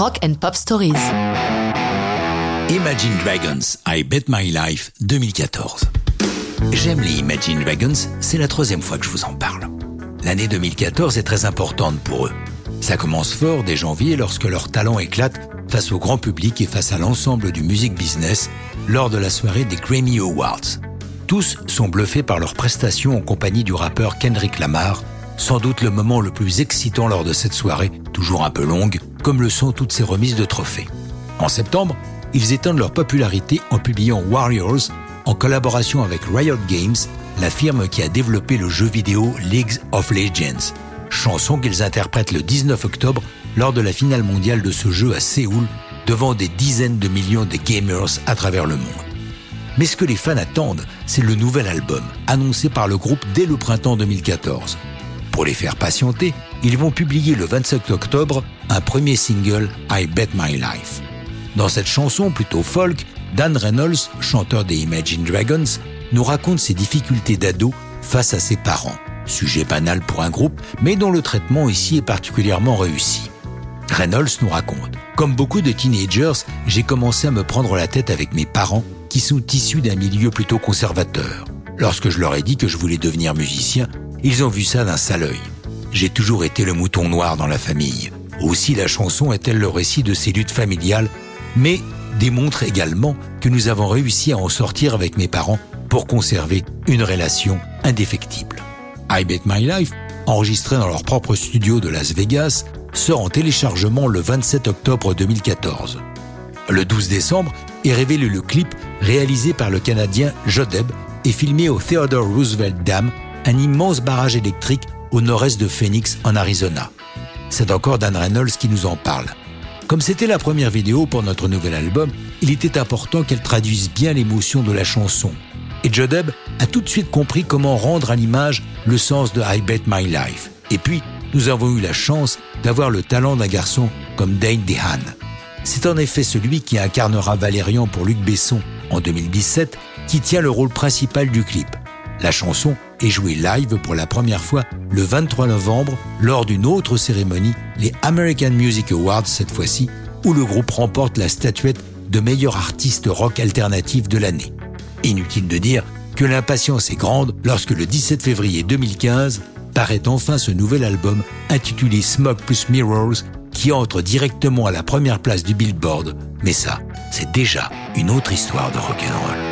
Rock and Pop Stories. Imagine Dragons, I Bet My Life 2014. J'aime les Imagine Dragons, c'est la troisième fois que je vous en parle. L'année 2014 est très importante pour eux. Ça commence fort dès janvier lorsque leur talent éclate face au grand public et face à l'ensemble du music business lors de la soirée des Grammy Awards. Tous sont bluffés par leur prestation en compagnie du rappeur Kendrick Lamar, sans doute le moment le plus excitant lors de cette soirée, toujours un peu longue, comme le sont toutes ces remises de trophées. En septembre, ils étendent leur popularité en publiant Warriors en collaboration avec Riot Games, la firme qui a développé le jeu vidéo League of Legends, chanson qu'ils interprètent le 19 octobre lors de la finale mondiale de ce jeu à Séoul devant des dizaines de millions de gamers à travers le monde. Mais ce que les fans attendent, c'est le nouvel album, annoncé par le groupe dès le printemps 2014. Pour les faire patienter, ils vont publier le 27 octobre un premier single, I Bet My Life. Dans cette chanson plutôt folk, Dan Reynolds, chanteur des Imagine Dragons, nous raconte ses difficultés d'ado face à ses parents. Sujet banal pour un groupe, mais dont le traitement ici est particulièrement réussi. Reynolds nous raconte Comme beaucoup de teenagers, j'ai commencé à me prendre la tête avec mes parents qui sont issus d'un milieu plutôt conservateur. Lorsque je leur ai dit que je voulais devenir musicien, ils ont vu ça d'un sale œil. J'ai toujours été le mouton noir dans la famille. Aussi la chanson est-elle le récit de ces luttes familiales, mais démontre également que nous avons réussi à en sortir avec mes parents pour conserver une relation indéfectible. I Bet My Life, enregistré dans leur propre studio de Las Vegas, sort en téléchargement le 27 octobre 2014. Le 12 décembre est révélé le clip réalisé par le Canadien Jodeb et filmé au Theodore Roosevelt Dam, un immense barrage électrique au nord-est de Phoenix en Arizona. C'est encore Dan Reynolds qui nous en parle. Comme c'était la première vidéo pour notre nouvel album, il était important qu'elle traduise bien l'émotion de la chanson. Et Jodeb a tout de suite compris comment rendre à l'image le sens de I Bet My Life. Et puis, nous avons eu la chance d'avoir le talent d'un garçon comme Dane DeHaan. C'est en effet celui qui incarnera Valérian pour Luc Besson en 2017 qui tient le rôle principal du clip. La chanson est jouée live pour la première fois le 23 novembre lors d'une autre cérémonie, les American Music Awards cette fois-ci, où le groupe remporte la statuette de meilleur artiste rock alternatif de l'année. Inutile de dire que l'impatience est grande lorsque le 17 février 2015 paraît enfin ce nouvel album intitulé Smoke plus Mirrors qui entre directement à la première place du Billboard. Mais ça, c'est déjà une autre histoire de rock'n'roll.